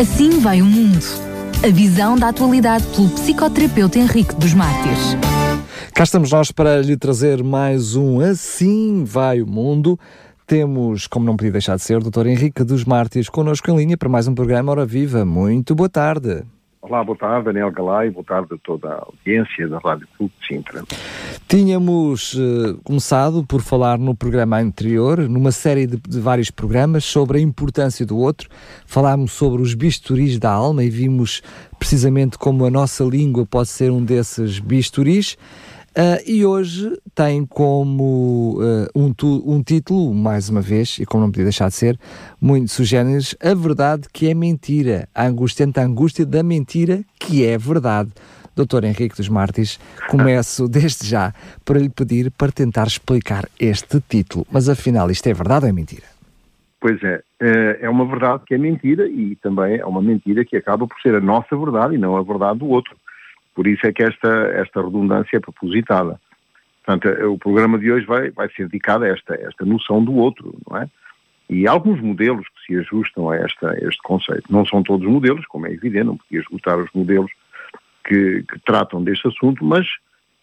Assim vai o mundo. A visão da atualidade pelo psicoterapeuta Henrique dos Mártires. Cá estamos nós para lhe trazer mais um Assim Vai o Mundo. Temos, como não podia deixar de ser, o Dr. Henrique dos Mártires connosco em linha para mais um programa Hora Viva. Muito boa tarde. Olá, boa tarde, Daniel Galay, boa tarde a toda a audiência da Rádio Clube de Sintra. Tínhamos uh, começado por falar no programa anterior, numa série de, de, vários programas, sobre a importância do outro. Falámos sobre os bisturis da alma e vimos precisamente como a nossa língua pode ser um desses bisturis. Uh, e hoje tem como uh, um, tu, um, título, mais uma vez, e como não podia deixar de ser, muito sugêneres, a verdade que é mentira, a angustiante angústia da mentira que é verdade. Doutor Henrique dos Martins, começo desde já para lhe pedir para tentar explicar este título. Mas afinal, isto é verdade ou é mentira? Pois é, é, é uma verdade que é mentira e também é uma mentira que acaba por ser a nossa verdade e não a verdade do outro. Por isso é que esta, esta redundância é propositada. Portanto, eh, o programa de hoje vai, vai ser dedicado a esta, esta noção do outro, não é? E há alguns modelos que se ajustam a, esta, a este conceito. Não são todos modelos, como é evidente, não podia esgotar os modelos que, que tratam deste assunto, mas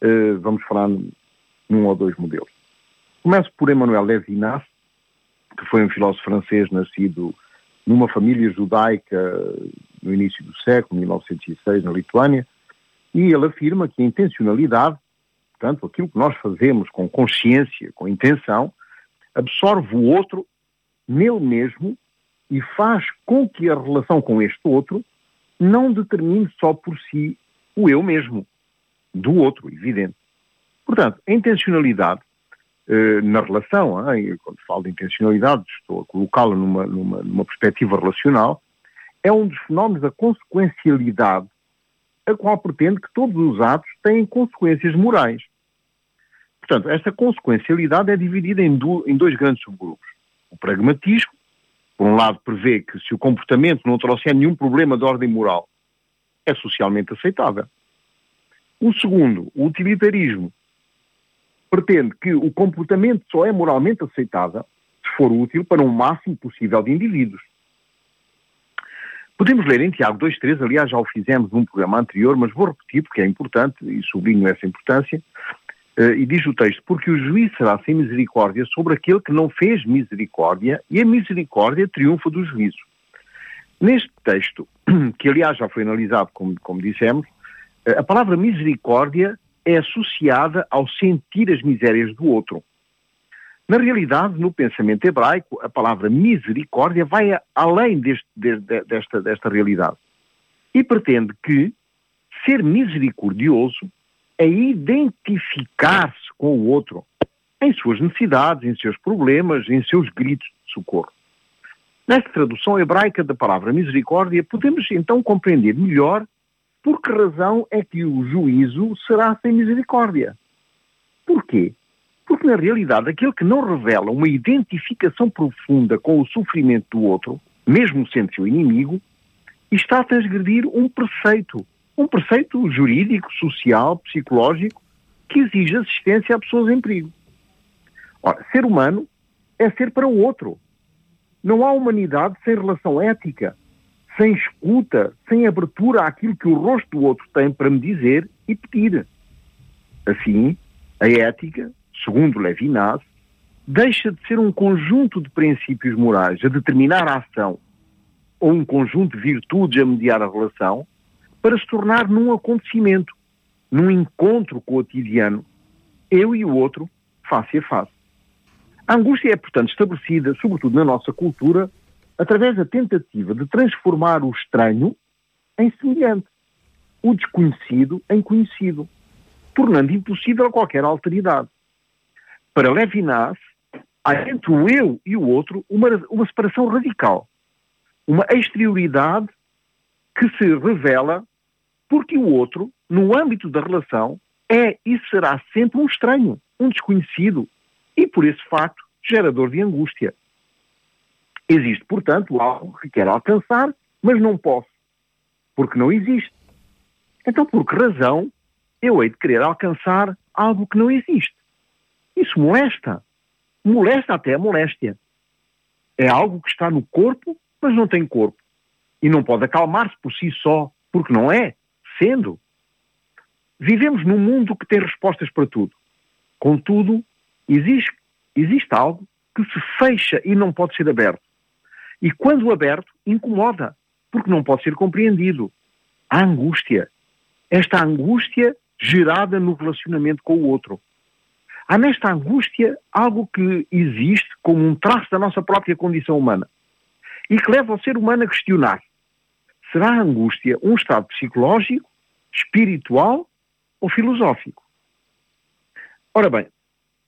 uh, vamos falar num ou dois modelos. Começo por Emmanuel Levinas, que foi um filósofo francês nascido numa família judaica no início do século, 1906, na Lituânia, e ele afirma que a intencionalidade, portanto, aquilo que nós fazemos com consciência, com intenção, absorve o outro nele mesmo e faz com que a relação com este outro não determine só por si o eu mesmo, do outro, evidente. Portanto, a intencionalidade eh, na relação, quando falo de intencionalidade, estou a colocá-la numa, numa, numa perspectiva relacional, é um dos fenómenos da consequencialidade a qual pretende que todos os atos têm consequências morais. Portanto, esta consequencialidade é dividida em, do, em dois grandes subgrupos. O pragmatismo, por um lado, prevê que se o comportamento não trouxer nenhum problema de ordem moral, é socialmente aceitável. O segundo, o utilitarismo, pretende que o comportamento só é moralmente aceitável se for útil para um máximo possível de indivíduos. Podemos ler em Tiago 2.3, aliás já o fizemos num programa anterior, mas vou repetir porque é importante e sublinho essa importância. Uh, e diz o texto, porque o juiz será sem misericórdia sobre aquele que não fez misericórdia e a misericórdia triunfa do juízo. Neste texto, que aliás já foi analisado, como, como dissemos, uh, a palavra misericórdia é associada ao sentir as misérias do outro. Na realidade, no pensamento hebraico, a palavra misericórdia vai além deste, desta, desta realidade e pretende que ser misericordioso é identificar-se com o outro em suas necessidades, em seus problemas, em seus gritos de socorro. Nesta tradução hebraica da palavra misericórdia, podemos então compreender melhor por que razão é que o juízo será sem misericórdia. Porquê? Porque, na realidade, aquele que não revela uma identificação profunda com o sofrimento do outro, mesmo sendo seu inimigo, está a transgredir um preceito. Um preceito jurídico, social, psicológico, que exige assistência a pessoas em perigo. Ora, ser humano é ser para o outro. Não há humanidade sem relação ética, sem escuta, sem abertura àquilo que o rosto do outro tem para me dizer e pedir. Assim, a ética segundo Levinas, deixa de ser um conjunto de princípios morais a determinar a ação ou um conjunto de virtudes a mediar a relação para se tornar num acontecimento, num encontro cotidiano, eu e o outro, face a face. A angústia é, portanto, estabelecida, sobretudo na nossa cultura, através da tentativa de transformar o estranho em semelhante, o desconhecido em conhecido, tornando impossível qualquer alteridade. Para Levinas, há entre o eu e o outro uma, uma separação radical. Uma exterioridade que se revela porque o outro, no âmbito da relação, é e será sempre um estranho, um desconhecido e, por esse facto, gerador de angústia. Existe, portanto, algo que quero alcançar, mas não posso, porque não existe. Então, por que razão eu hei de querer alcançar algo que não existe? Isso molesta. Molesta até a moléstia. É algo que está no corpo, mas não tem corpo. e não pode acalmar-se por si só, porque não é, sendo. Vivemos num mundo que tem respostas para tudo. Contudo, existe, existe algo que se fecha e não pode ser aberto. E quando aberto, incomoda, porque não pode ser compreendido. A angústia. Esta angústia gerada no relacionamento com o outro. Há nesta angústia algo que existe como um traço da nossa própria condição humana e que leva o ser humano a questionar: será a angústia um estado psicológico, espiritual ou filosófico? Ora bem,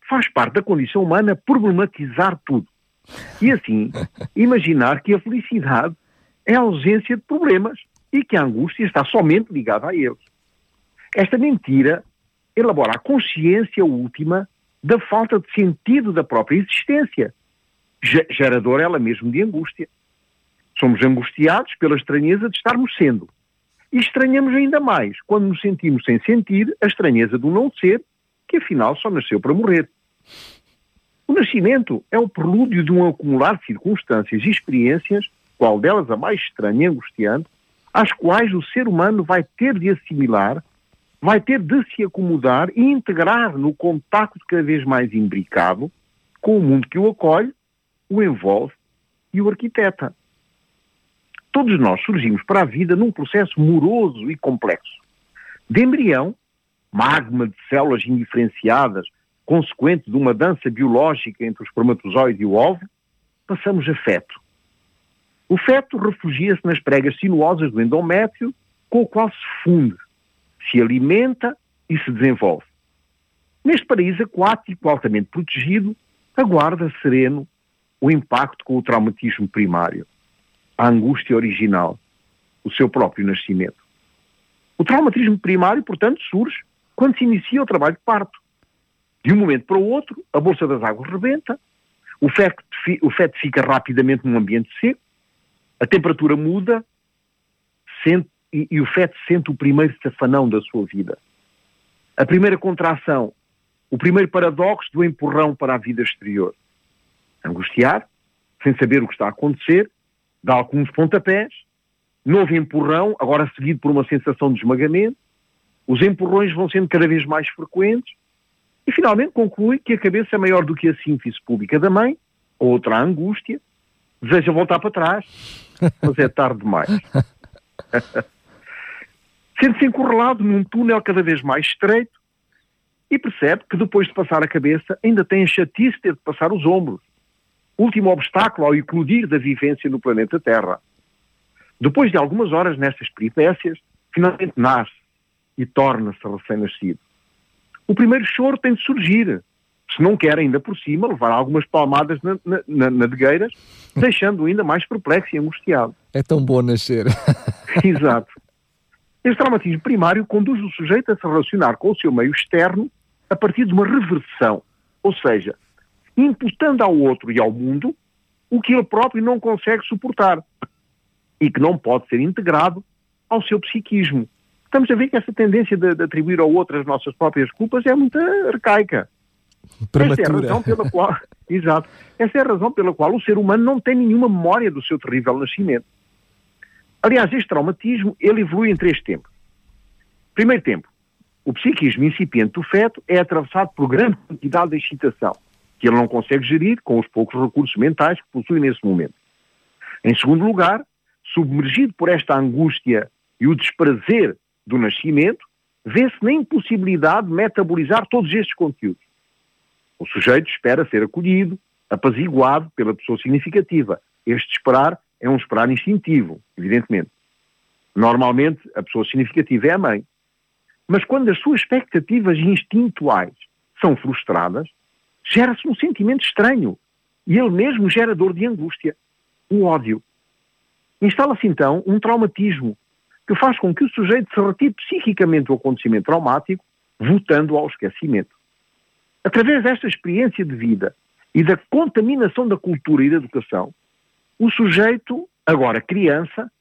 faz parte da condição humana problematizar tudo. E assim, imaginar que a felicidade é a ausência de problemas e que a angústia está somente ligada a eles. Esta mentira elabora a consciência última da falta de sentido da própria existência, geradora ela mesmo de angústia. Somos angustiados pela estranheza de estarmos sendo. E estranhamos ainda mais quando nos sentimos sem sentir a estranheza do não ser, que afinal só nasceu para morrer. O nascimento é o prelúdio de um acumular de circunstâncias e experiências, qual delas a mais estranha e angustiante, às quais o ser humano vai ter de assimilar, vai ter de se acomodar e integrar no contacto cada vez mais imbricado com o mundo que o acolhe, o envolve e o arquiteta. Todos nós surgimos para a vida num processo moroso e complexo. De embrião, magma de células indiferenciadas, consequente de uma dança biológica entre o espermatozoide e o óvulo, passamos a feto. O feto refugia-se nas pregas sinuosas do endométrio, com o qual se funde, se alimenta e se desenvolve. Neste paraíso aquático altamente protegido, aguarda sereno o impacto com o traumatismo primário a angústia original, o seu próprio nascimento. O traumatismo primário, portanto, surge quando se inicia o trabalho de parto. De um momento para o outro, a bolsa das águas rebenta, o feto, o feto fica rapidamente num ambiente seco, a temperatura muda sente, e, e o feto sente o primeiro safanão da sua vida. A primeira contração, o primeiro paradoxo do empurrão para a vida exterior. Angustiar, sem saber o que está a acontecer, dá alguns pontapés, novo empurrão, agora seguido por uma sensação de esmagamento, os empurrões vão sendo cada vez mais frequentes, e finalmente conclui que a cabeça é maior do que a síntese pública da mãe, outra angústia, deseja voltar para trás, mas é tarde demais. Sente-se encurralado num túnel cada vez mais estreito e percebe que depois de passar a cabeça ainda tem a chatice de ter de passar os ombros último obstáculo ao eclodir da vivência no planeta Terra. Depois de algumas horas nestas peripécias, finalmente nasce e torna-se recém-nascido. O primeiro choro tem de surgir, se não quer ainda por cima levar algumas palmadas na, na, na deixando-o ainda mais perplexo e angustiado. É tão bom nascer. Exato. Este traumatismo primário conduz o sujeito a se relacionar com o seu meio externo a partir de uma reversão, ou seja, imputando ao outro e ao mundo o que ele próprio não consegue suportar e que não pode ser integrado ao seu psiquismo. Estamos a ver que essa tendência de, de atribuir ao outro as nossas próprias culpas é muito arcaica. Essa é a razão pela qual, exato, essa é a razão pela qual o ser humano não tem nenhuma memória do seu terrível nascimento. Aliás, este traumatismo, ele evolui em três tempos. Primeiro tempo, o psiquismo incipiente do feto é atravessado por grande quantidade de excitação, que ele não consegue gerir com os poucos recursos mentais que possui nesse momento. Em segundo lugar, submergido por esta angústia e o desprazer do nascimento, vê-se na impossibilidade de metabolizar todos estes conteúdos. O sujeito espera ser acolhido, apaziguado pela pessoa significativa. Este esperar é um esperar instintivo, evidentemente. Normalmente, a pessoa significativa é a mãe. Mas quando as suas expectativas instintuais são frustradas, gera-se um sentimento estranho e ele mesmo gera dor de angústia, o ódio. Instala-se então um traumatismo que faz com que o sujeito se retire psiquicamente do acontecimento traumático, votando ao esquecimento. Através desta experiência de vida e da contaminação da cultura e da educação, o sujeito, agora criança,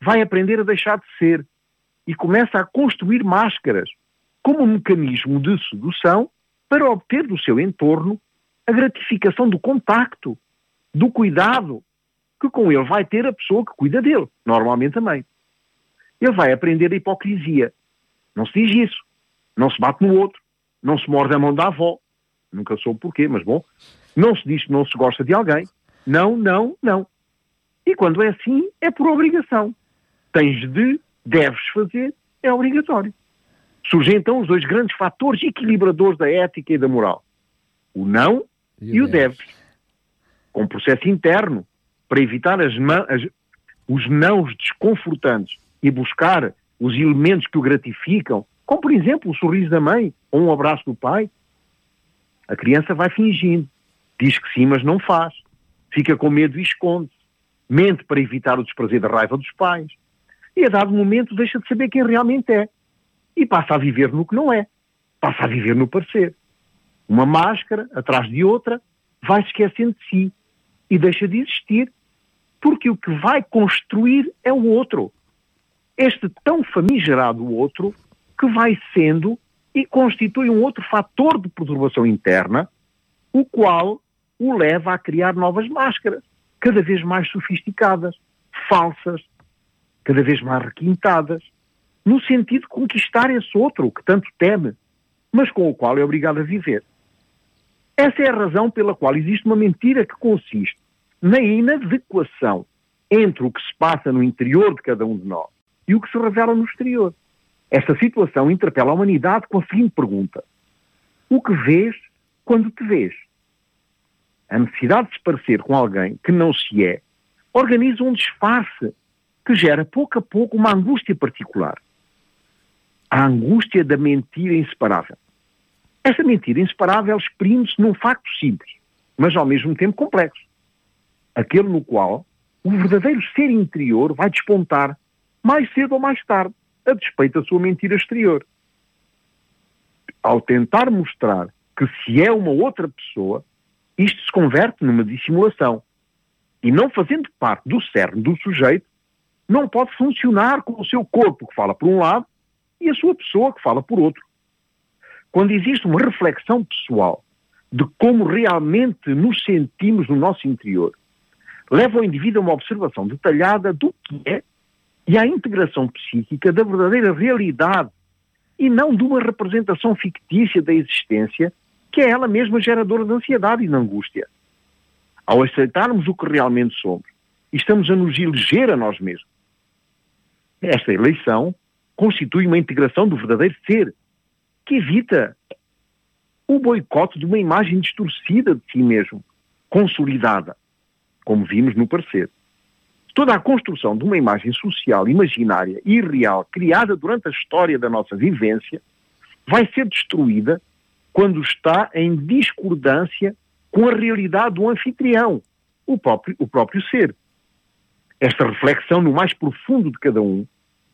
vai aprender a deixar de ser e começa a construir máscaras como um mecanismo de sedução para obter do seu entorno a gratificação do contacto, do cuidado, que com ele vai ter a pessoa que cuida dele, normalmente mãe. Ele vai aprender a hipocrisia. Não se diz isso. Não se bate no outro. Não se morde a mão da avó. Nunca soube porquê, mas bom. Não se diz que não se gosta de alguém. Não, não, não. E quando é assim, é por obrigação. Tens de, deves fazer, é obrigatório. Surgem então os dois grandes fatores equilibradores da ética e da moral. O não e, e o deves. Com um processo interno, para evitar as, as, os nãos desconfortantes e buscar os elementos que o gratificam, como por exemplo o sorriso da mãe ou um abraço do pai, a criança vai fingindo. Diz que sim, mas não faz. Fica com medo e esconde-se. Mente para evitar o desprazer da raiva dos pais. E a dado momento deixa de saber quem realmente é. E passa a viver no que não é. Passa a viver no parecer. Uma máscara, atrás de outra, vai se esquecendo de si. E deixa de existir. Porque o que vai construir é o outro. Este tão famigerado outro que vai sendo e constitui um outro fator de perturbação interna, o qual o leva a criar novas máscaras, cada vez mais sofisticadas, falsas, cada vez mais requintadas, no sentido de conquistar esse outro que tanto teme, mas com o qual é obrigado a viver. Essa é a razão pela qual existe uma mentira que consiste na inadequação entre o que se passa no interior de cada um de nós e o que se revela no exterior. Esta situação interpela a humanidade com a seguinte pergunta: O que vês quando te vês? A necessidade de se parecer com alguém que não se é organiza um disfarce que gera pouco a pouco uma angústia particular. A angústia da mentira inseparável. Essa mentira inseparável exprime-se num facto simples, mas ao mesmo tempo complexo. Aquele no qual o verdadeiro ser interior vai despontar mais cedo ou mais tarde a despeito da sua mentira exterior. Ao tentar mostrar que se é uma outra pessoa, isto se converte numa dissimulação. E não fazendo parte do cerne do sujeito, não pode funcionar com o seu corpo que fala por um lado e a sua pessoa que fala por outro. Quando existe uma reflexão pessoal de como realmente nos sentimos no nosso interior, leva o indivíduo a uma observação detalhada do que é e à integração psíquica da verdadeira realidade e não de uma representação fictícia da existência que é ela mesma geradora de ansiedade e de angústia. Ao aceitarmos o que realmente somos, estamos a nos eleger a nós mesmos. Esta eleição constitui uma integração do verdadeiro ser, que evita o boicote de uma imagem distorcida de si mesmo, consolidada, como vimos no parecer. Toda a construção de uma imagem social imaginária e irreal criada durante a história da nossa vivência vai ser destruída quando está em discordância com a realidade do anfitrião, o próprio, o próprio ser. Esta reflexão no mais profundo de cada um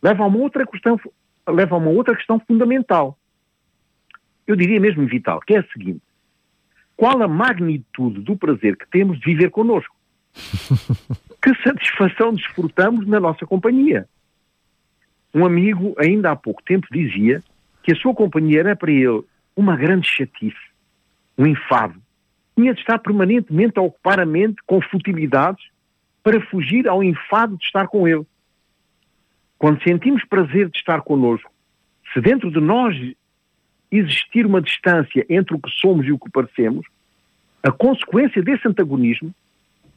leva a uma outra questão, leva a uma outra questão fundamental. Eu diria mesmo vital, que é a seguinte: qual a magnitude do prazer que temos de viver connosco? que satisfação desfrutamos na nossa companhia. Um amigo, ainda há pouco tempo, dizia que a sua companhia era para ele uma grande chatice, um enfado. Tinha de estar permanentemente a ocupar a mente com futilidades para fugir ao enfado de estar com ele. Quando sentimos prazer de estar connosco, se dentro de nós existir uma distância entre o que somos e o que parecemos, a consequência desse antagonismo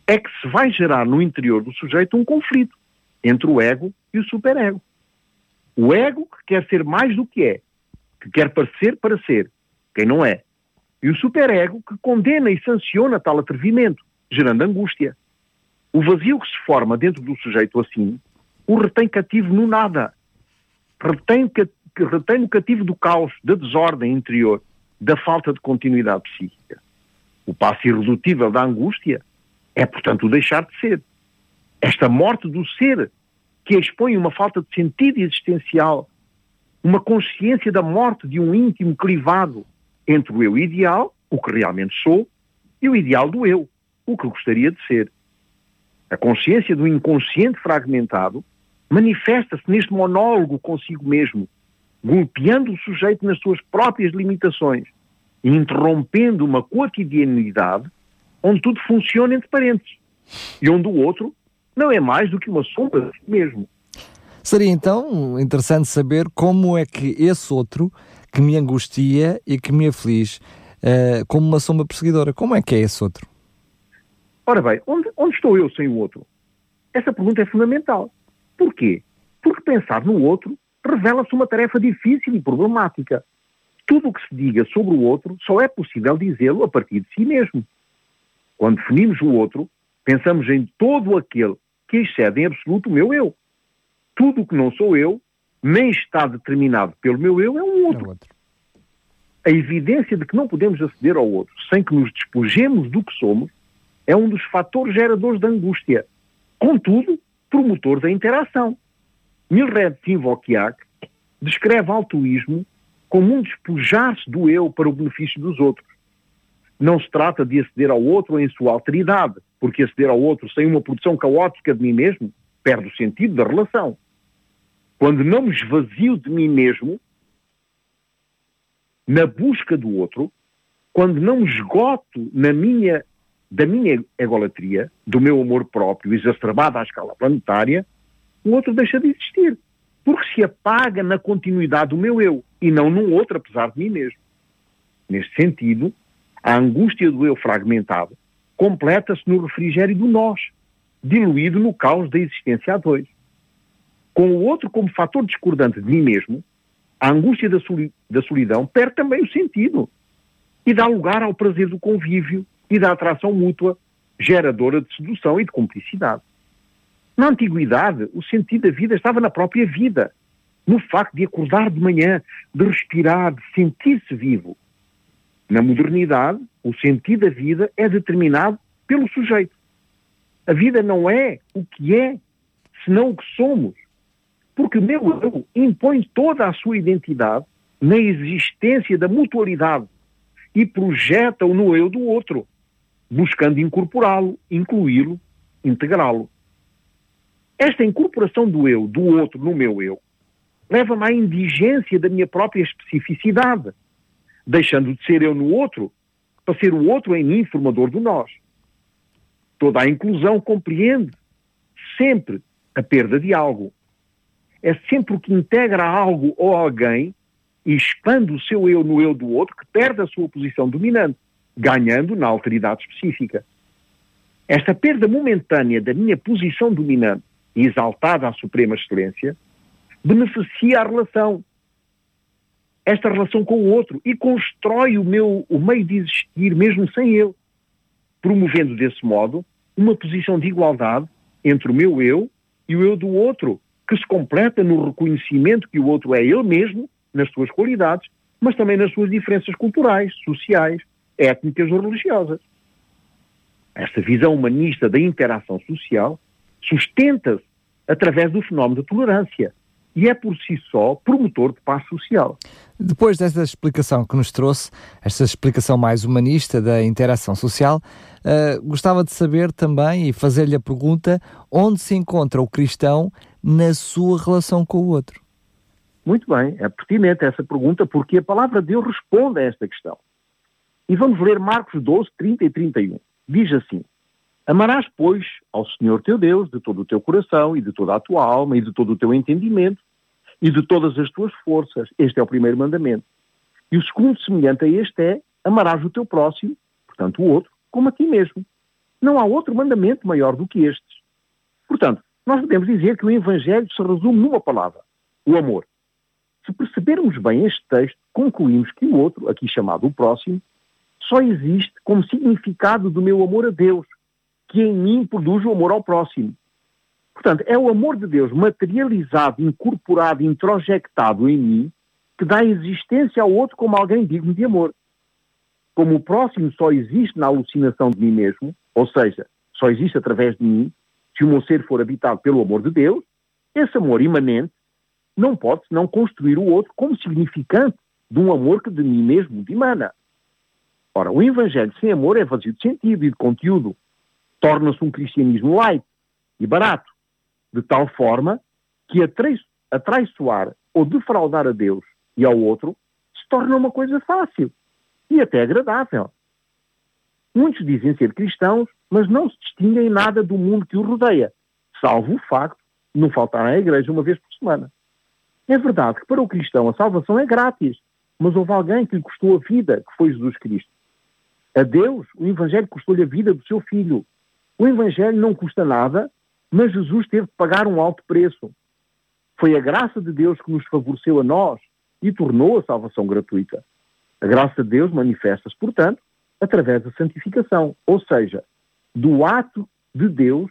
é que se vai gerar no interior do sujeito um conflito entre o ego e o superego. O ego que quer ser mais do que é, que quer parecer para ser, quem não é. E o superego que condena e sanciona tal atrevimento, gerando angústia. O vazio que se forma dentro do sujeito assim, o retém cativo no nada. Retém, retém no cativo do caos, da desordem interior, da falta de continuidade psíquica. O passo irredutível da angústia é, portanto, o deixar de ser. Esta morte do ser, que expõe uma falta de sentido existencial, uma consciência da morte de um íntimo clivado entre o eu ideal, o que realmente sou, e o ideal do eu, o que gostaria de ser. A consciência do inconsciente fragmentado manifesta-se neste monólogo consigo mesmo, golpeando o sujeito nas suas próprias limitações e interrompendo uma cotidianidade onde tudo funciona entre parentes e onde o outro não é mais do que uma sombra de si mesmo. Seria então interessante saber como é que esse outro que me angustia e que me aflige uh, como uma sombra perseguidora, como é que é esse outro? Ora bem, onde, onde estou eu sem o outro? Essa pergunta é fundamental. Porquê? Porque pensar no outro revela-se uma tarefa difícil e problemática. Tudo o que se diga sobre o outro só é possível dizê-lo a partir de si mesmo. Quando definimos o outro, pensamos em todo aquele que excede em absoluto o meu eu. Tudo o que não sou eu, nem está determinado pelo meu eu, é um outro. É outro. A evidência de que não podemos aceder ao outro sem que nos despojemos do que somos é um dos fatores geradores da angústia. Contudo, promotor da interação. Milred Timvokiak descreve altruísmo como um despojar-se do eu para o benefício dos outros. Não se trata de aceder ao outro em sua alteridade, porque aceder ao outro sem uma produção caótica de mim mesmo perde o sentido da relação. Quando não me esvazio de mim mesmo, na busca do outro, quando não me esgoto na minha, da minha egolatria, do meu amor próprio, exacerbado à escala planetária, o outro deixa de existir. Porque se apaga na continuidade do meu eu e não num outro, apesar de mim mesmo. Neste sentido, a angústia do eu fragmentado completa-se no refrigério do nós, diluído no caos da existência a dois. Com o outro como fator discordante de mim mesmo, a angústia da, soli da solidão perde também o sentido e dá lugar ao prazer do convívio e da atração mútua, geradora de sedução e de cumplicidade. Na antiguidade, o sentido da vida estava na própria vida, no facto de acordar de manhã, de respirar, de sentir-se vivo. Na modernidade, o sentido da vida é determinado pelo sujeito. A vida não é o que é, senão o que somos. Porque o meu eu impõe toda a sua identidade na existência da mutualidade e projeta-o no eu do outro, buscando incorporá-lo, incluí-lo, integrá-lo. Esta incorporação do eu, do outro, no meu eu, leva-me à indigência da minha própria especificidade, deixando de ser eu no outro para ser o outro em mim formador do nós. Toda a inclusão compreende sempre a perda de algo. É sempre o que integra algo ou alguém e expande o seu eu no eu do outro que perde a sua posição dominante, ganhando na alteridade específica. Esta perda momentânea da minha posição dominante e exaltada à suprema excelência, beneficia a relação, esta relação com o outro, e constrói o meu o meio de existir mesmo sem ele, promovendo desse modo uma posição de igualdade entre o meu eu e o eu do outro, que se completa no reconhecimento que o outro é ele mesmo, nas suas qualidades, mas também nas suas diferenças culturais, sociais, étnicas ou religiosas. Esta visão humanista da interação social sustenta-se através do fenómeno da tolerância e é por si só promotor de paz social. Depois desta explicação que nos trouxe, esta explicação mais humanista da interação social, uh, gostava de saber também e fazer-lhe a pergunta onde se encontra o cristão na sua relação com o outro. Muito bem, é pertinente essa pergunta porque a palavra de Deus responde a esta questão. E vamos ler Marcos 12, 30 e 31. Diz assim: Amarás, pois, ao Senhor teu Deus de todo o teu coração e de toda a tua alma e de todo o teu entendimento e de todas as tuas forças. Este é o primeiro mandamento. E o segundo, semelhante a este, é amarás o teu próximo, portanto o outro, como a ti mesmo. Não há outro mandamento maior do que estes. Portanto, nós podemos dizer que o Evangelho se resume numa palavra: o amor. Se percebermos bem este texto, concluímos que o outro, aqui chamado o próximo, só existe como significado do meu amor a Deus, que em mim produz o amor ao próximo. Portanto, é o amor de Deus materializado, incorporado, introjectado em mim, que dá existência ao outro como alguém digno de amor. Como o próximo só existe na alucinação de mim mesmo, ou seja, só existe através de mim, se o meu ser for habitado pelo amor de Deus, esse amor imanente não pode senão construir o outro como significante de um amor que de mim mesmo dimana. Ora, o Evangelho sem amor é vazio de sentido e de conteúdo torna-se um cristianismo light e barato, de tal forma que atraiçoar ou defraudar a Deus e ao outro se torna uma coisa fácil e até agradável. Muitos dizem ser cristãos, mas não se distinguem nada do mundo que os rodeia. salvo o facto de não faltar à igreja uma vez por semana. É verdade que para o cristão a salvação é grátis, mas houve alguém que lhe custou a vida, que foi Jesus Cristo. A Deus, o Evangelho custou-lhe a vida do seu filho. O Evangelho não custa nada, mas Jesus teve de pagar um alto preço. Foi a graça de Deus que nos favoreceu a nós e tornou a salvação gratuita. A graça de Deus manifesta-se, portanto, através da santificação, ou seja, do ato de Deus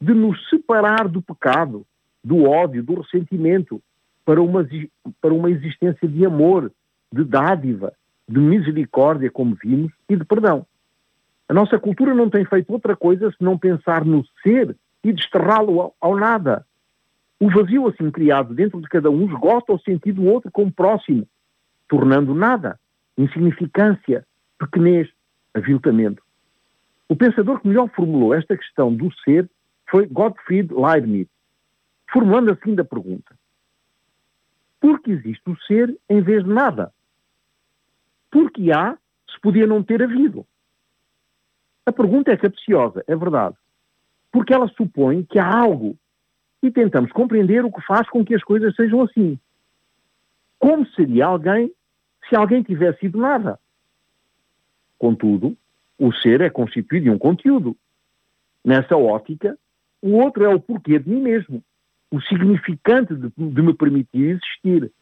de nos separar do pecado, do ódio, do ressentimento, para uma, para uma existência de amor, de dádiva, de misericórdia, como vimos, e de perdão. A nossa cultura não tem feito outra coisa senão pensar no ser e desterrá-lo ao, ao, nada. O vazio assim criado dentro de cada um esgota o sentido do outro como próximo, tornando nada, insignificância, pequenez, aviltamento. O pensador que melhor formulou esta questão do ser foi Gottfried Leibniz, formulando assim da pergunta: Por que existe o ser em vez de nada? Porque há se podia não ter havido? A pergunta é capciosa, é verdade, porque ela supõe que há algo e tentamos compreender o que faz com que as coisas sejam assim. Como seria alguém se alguém tivesse sido nada? Contudo, o ser é constituído de um conteúdo. Nessa ótica, o outro é o porquê de mim mesmo, o significante de, de me permitir existir.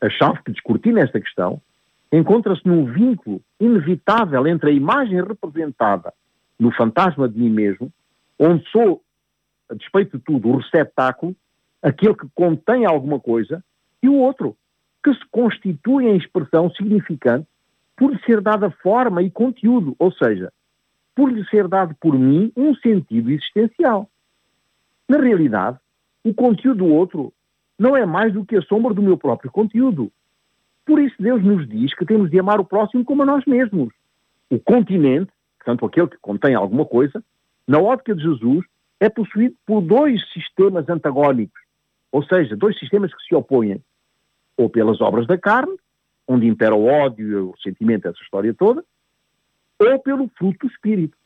A chave que descortina esta questão encontra-se num vínculo inevitável entre a imagem representada no fantasma de mim mesmo, onde sou, a despeito de tudo, o receptáculo, aquele que contém alguma coisa, e o outro, que se constitui em expressão significante por lhe ser dada forma e conteúdo, ou seja, por lhe ser dado por mim um sentido existencial. Na realidade, o conteúdo do outro não é mais do que a sombra do meu próprio conteúdo. Por isso Deus nos diz que temos de amar o próximo como a nós mesmos. O continente, portanto aquele que contém alguma coisa, na ótica de Jesus, é possuído por dois sistemas antagónicos, ou seja, dois sistemas que se opõem, ou pelas obras da carne, onde impera o ódio e o sentimento, essa história toda, ou pelo fruto do Espírito,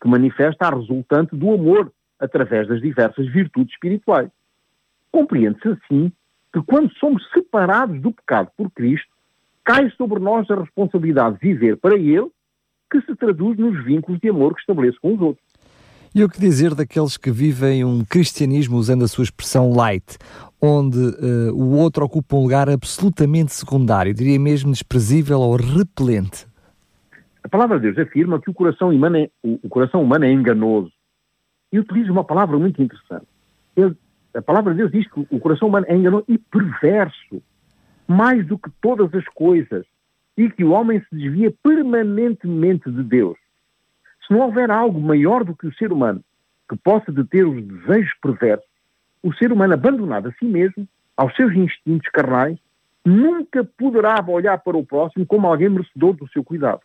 que manifesta a resultante do amor através das diversas virtudes espirituais. Compreende-se assim que quando somos separados do pecado por Cristo, cai sobre nós a responsabilidade de viver para Ele, que se traduz nos vínculos de amor que estabeleço com os outros. E o que dizer daqueles que vivem um cristianismo usando a sua expressão light, onde uh, o outro ocupa um lugar absolutamente secundário, diria mesmo desprezível ou repelente? A palavra de Deus afirma que o coração humano é, o, coração humano é enganoso. E utiliza uma palavra muito interessante. Ele a palavra de Deus diz que o coração humano é enganoso e perverso, mais do que todas as coisas, e que o homem se desvia permanentemente de Deus. Se não houver algo maior do que o ser humano que possa deter os desejos perversos, o ser humano abandonado a si mesmo, aos seus instintos carnais, nunca poderá olhar para o próximo como alguém merecedor do seu cuidado.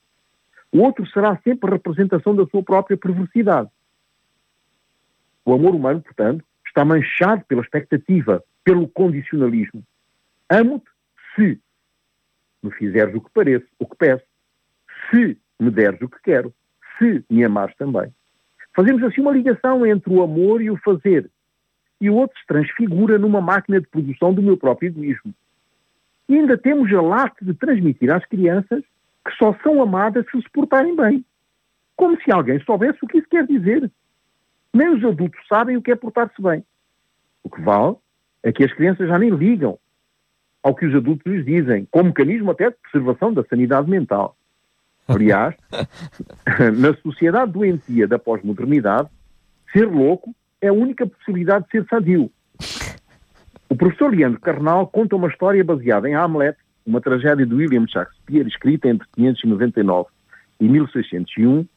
O outro será sempre a representação da sua própria perversidade. O amor humano, portanto, está manchado pela expectativa, pelo condicionalismo. Amo-te se me fizeres o que pareço, o que peço, se me deres o que quero, se me amares também. Fazemos assim uma ligação entre o amor e o fazer, e o outro se transfigura numa máquina de produção do meu próprio egoísmo. E ainda temos a lata de transmitir às crianças que só são amadas se se portarem bem. Como se alguém soubesse o que isso quer dizer. Nem os adultos sabem o que é portar-se bem. O que vale é que as crianças já nem ligam ao que os adultos lhes dizem, como mecanismo até de preservação da sanidade mental. Aliás, na sociedade doentia da pós-modernidade, ser louco é a única possibilidade de ser sadio. O professor Leandro Carnal conta uma história baseada em Hamlet, uma tragédia de William Shakespeare, escrita entre 599 e 1601,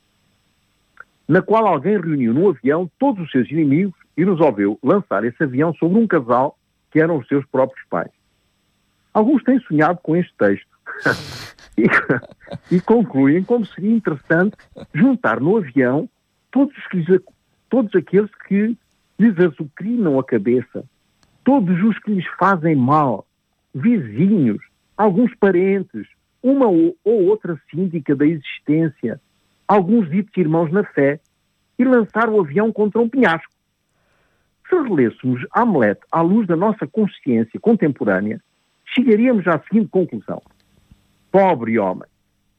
na qual alguém reuniu num avião todos os seus inimigos e resolveu lançar esse avião sobre um casal que eram os seus próprios pais. Alguns têm sonhado com este texto e, e, concluem como seria interessante juntar no avião todos, os todos aqueles que lhes azucrinam a cabeça, todos os que lhes fazem mal, vizinhos, alguns parentes, uma ou outra síndica da existência, alguns ditos irmãos na fé, e lançar o avião contra um penhasco. Se relêssemos Hamlet à luz da nossa consciência contemporânea, chegaríamos à seguinte conclusão. Pobre homem,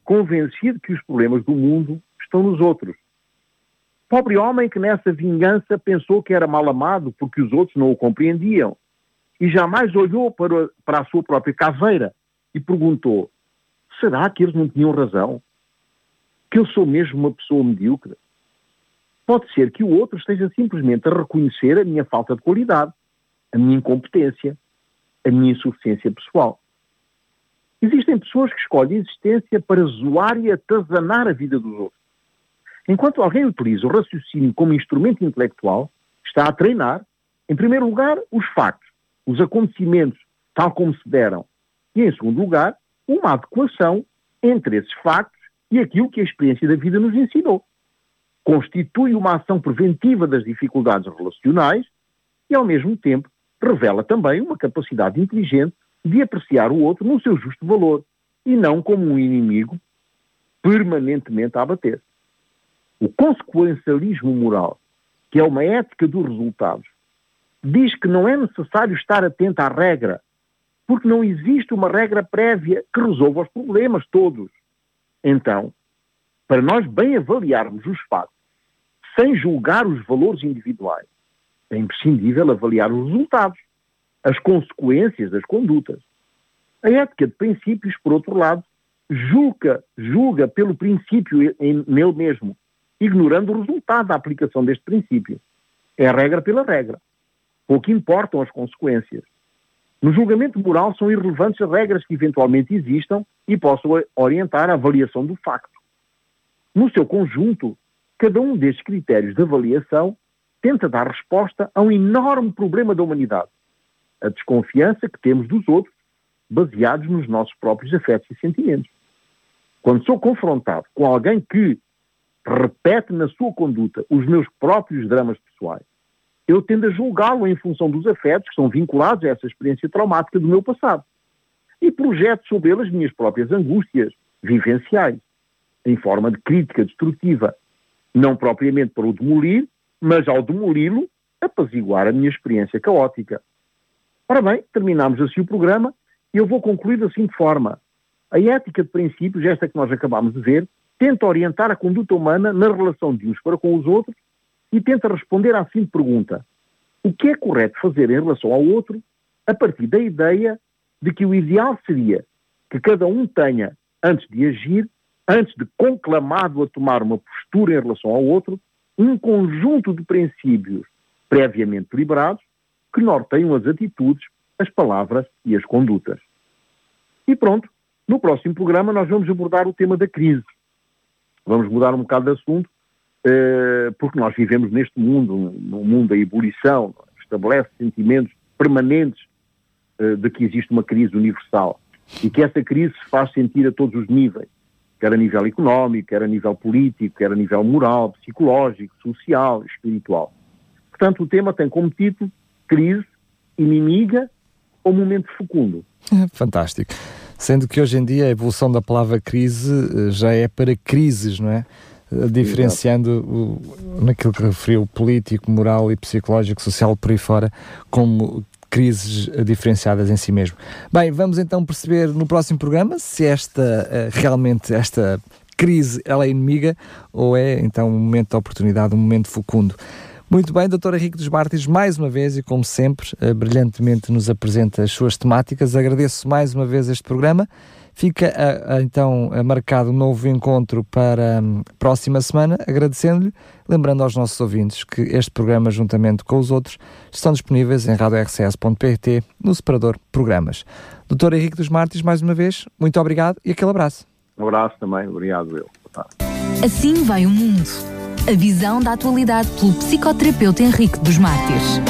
convencido que os problemas do mundo estão nos outros. Pobre homem que nessa vingança pensou que era mal amado porque os outros não o compreendiam e jamais olhou para, para a sua própria caveira e perguntou: será que eles não tinham razão? Que eu sou mesmo uma pessoa medíocre? Pode ser que o outro esteja simplesmente a reconhecer a minha falta de qualidade, a minha incompetência, a minha insuficiência pessoal. Existem pessoas que escolhem a existência para zoar e atazanar a vida dos outros. Enquanto alguém utiliza o raciocínio como instrumento intelectual, está a treinar, em primeiro lugar, os factos, os acontecimentos tal como se deram, e em segundo lugar, uma adequação entre esses factos e aquilo que a experiência da vida nos ensinou. Constitui uma ação preventiva das dificuldades relacionais e, ao mesmo tempo, revela também uma capacidade inteligente de apreciar o outro no seu justo valor e não como um inimigo permanentemente a abater. O consequencialismo moral, que é uma ética dos resultados, diz que não é necessário estar atento à regra, porque não existe uma regra prévia que resolva os problemas todos. Então, para nós bem avaliarmos os fatos, sem julgar os valores individuais, é imprescindível avaliar os resultados, as consequências das condutas. A ética de princípios, por outro lado, julga, julga pelo princípio em, nele mesmo, ignorando o resultado da aplicação deste princípio. É a regra pela regra. Pouco importam as consequências. No julgamento moral são irrelevantes as regras que eventualmente existam e possam orientar a avaliação do facto. No seu conjunto, cada um destes critérios de avaliação tenta dar resposta a um enorme problema da humanidade, a desconfiança que temos dos outros, baseados nos nossos próprios afetos e sentimentos. Quando sou confrontado com alguém que repete na sua conduta os meus próprios dramas pessoais, eu tendo a julgá-lo em função dos afetos que são vinculados a essa experiência traumática do meu passado. E projeto sobre ele as minhas próprias angústias vivenciais, em forma de crítica destrutiva, não propriamente para o demolir, mas ao demoli-lo, apaziguar a minha experiência caótica. Ora bem, terminamos assim o programa e eu vou concluir da seguinte forma. A ética de princípios, esta que nós acabamos de ver, tenta orientar a conduta humana na relação de uns para com os outros e tenta responder à seguinte pergunta: o que é correto fazer em relação ao outro a partir da ideia de que o ideal seria que cada um tenha, antes de agir, antes de conclamado a tomar uma postura em relação ao outro, um conjunto de princípios previamente deliberados que norteiam as atitudes, as palavras e as condutas. E pronto, no próximo programa nós vamos abordar o tema da crise. Vamos mudar um bocado de assunto eh, porque nós vivemos neste mundo, num mundo da ebulição, estabelece sentimentos permanentes eh, de que existe uma crise universal e que essa crise se faz sentir a todos os níveis, quer a nível económico, quer a nível político, quer a nível moral, psicológico, social, espiritual. Portanto, o tema tem como título Crise, Inimiga ou Momento Fecundo. Fantástico. Sendo que hoje em dia a evolução da palavra crise eh, já é para crises, não é? diferenciando o, naquilo que referiu político, moral e psicológico, social por aí fora, como crises diferenciadas em si mesmo. Bem, vamos então perceber no próximo programa se esta eh, realmente esta crise ela é inimiga ou é então um momento de oportunidade, um momento fecundo. Muito bem, doutor Henrique dos Mártires, mais uma vez e como sempre, eh, brilhantemente nos apresenta as suas temáticas. Agradeço mais uma vez este programa Fica a, a, então marcado um novo encontro para a um, próxima semana, agradecendo-lhe, lembrando aos nossos ouvintes que este programa, juntamente com os outros, estão disponíveis em radiorcs.pt no separador Programas. Doutor Henrique dos Martins, mais uma vez, muito obrigado e aquele abraço. Um abraço também, obrigado eu. Assim vai o mundo. A visão da atualidade pelo psicoterapeuta Henrique dos Mártires.